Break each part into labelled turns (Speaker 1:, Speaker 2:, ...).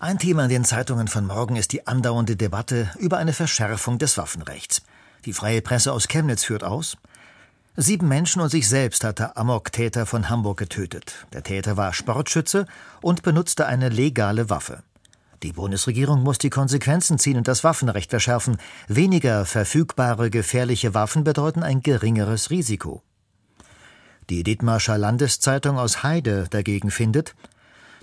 Speaker 1: Ein Thema in den Zeitungen von morgen ist die andauernde Debatte über eine Verschärfung des Waffenrechts. Die freie Presse aus Chemnitz führt aus. Sieben Menschen und sich selbst hat der Amok-Täter von Hamburg getötet. Der Täter war Sportschütze und benutzte eine legale Waffe. Die Bundesregierung muss die Konsequenzen ziehen und das Waffenrecht verschärfen. Weniger verfügbare gefährliche Waffen bedeuten ein geringeres Risiko. Die Dithmarscher Landeszeitung aus Heide dagegen findet,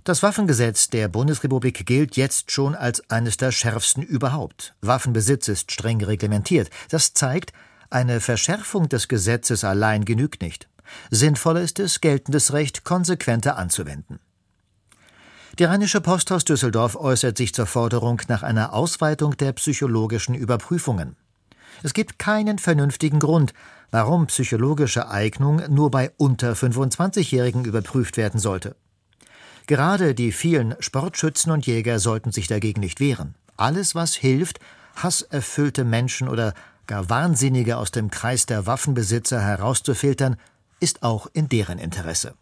Speaker 1: das Waffengesetz der Bundesrepublik gilt jetzt schon als eines der schärfsten überhaupt. Waffenbesitz ist streng reglementiert. Das zeigt, eine Verschärfung des Gesetzes allein genügt nicht. Sinnvoller ist es, geltendes Recht konsequenter anzuwenden. Die Rheinische Post aus Düsseldorf äußert sich zur Forderung nach einer Ausweitung der psychologischen Überprüfungen. Es gibt keinen vernünftigen Grund, warum psychologische Eignung nur bei unter 25-Jährigen überprüft werden sollte. Gerade die vielen Sportschützen und Jäger sollten sich dagegen nicht wehren. Alles, was hilft, hasserfüllte Menschen oder gar Wahnsinnige aus dem Kreis der Waffenbesitzer herauszufiltern, ist auch in deren Interesse.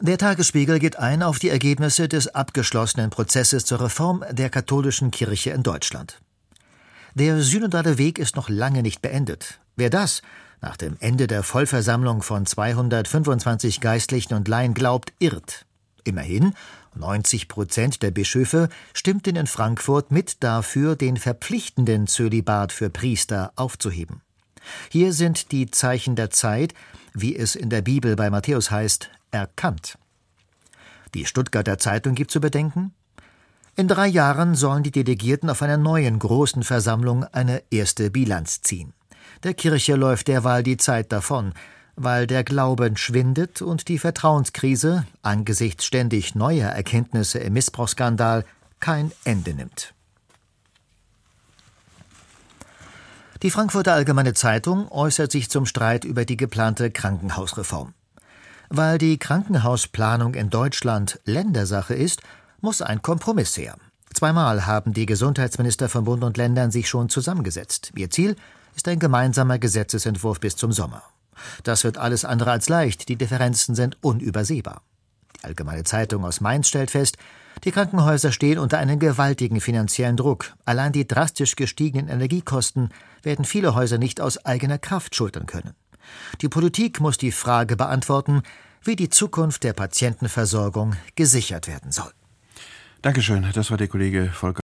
Speaker 1: Der Tagesspiegel geht ein auf die Ergebnisse des abgeschlossenen Prozesses zur Reform der katholischen Kirche in Deutschland. Der synodale Weg ist noch lange nicht beendet. Wer das, nach dem Ende der Vollversammlung von 225 Geistlichen und Laien glaubt, irrt. Immerhin, 90 Prozent der Bischöfe stimmten in Frankfurt mit dafür, den verpflichtenden Zölibat für Priester aufzuheben. Hier sind die Zeichen der Zeit, wie es in der Bibel bei Matthäus heißt, erkannt. Die Stuttgarter Zeitung gibt zu bedenken, in drei Jahren sollen die Delegierten auf einer neuen großen Versammlung eine erste Bilanz ziehen. Der Kirche läuft derweil die Zeit davon, weil der Glauben schwindet und die Vertrauenskrise angesichts ständig neuer Erkenntnisse im Missbrauchsskandal kein Ende nimmt. Die Frankfurter Allgemeine Zeitung äußert sich zum Streit über die geplante Krankenhausreform. Weil die Krankenhausplanung in Deutschland Ländersache ist, muss ein Kompromiss her. Zweimal haben die Gesundheitsminister von Bund und Ländern sich schon zusammengesetzt. Ihr Ziel ist ein gemeinsamer Gesetzesentwurf bis zum Sommer. Das wird alles andere als leicht, die Differenzen sind unübersehbar. Die Allgemeine Zeitung aus Mainz stellt fest, die Krankenhäuser stehen unter einem gewaltigen finanziellen Druck. Allein die drastisch gestiegenen Energiekosten werden viele Häuser nicht aus eigener Kraft schultern können. Die Politik muss die Frage beantworten, wie die Zukunft der Patientenversorgung gesichert werden soll.
Speaker 2: Dankeschön, das war der Kollege Volker.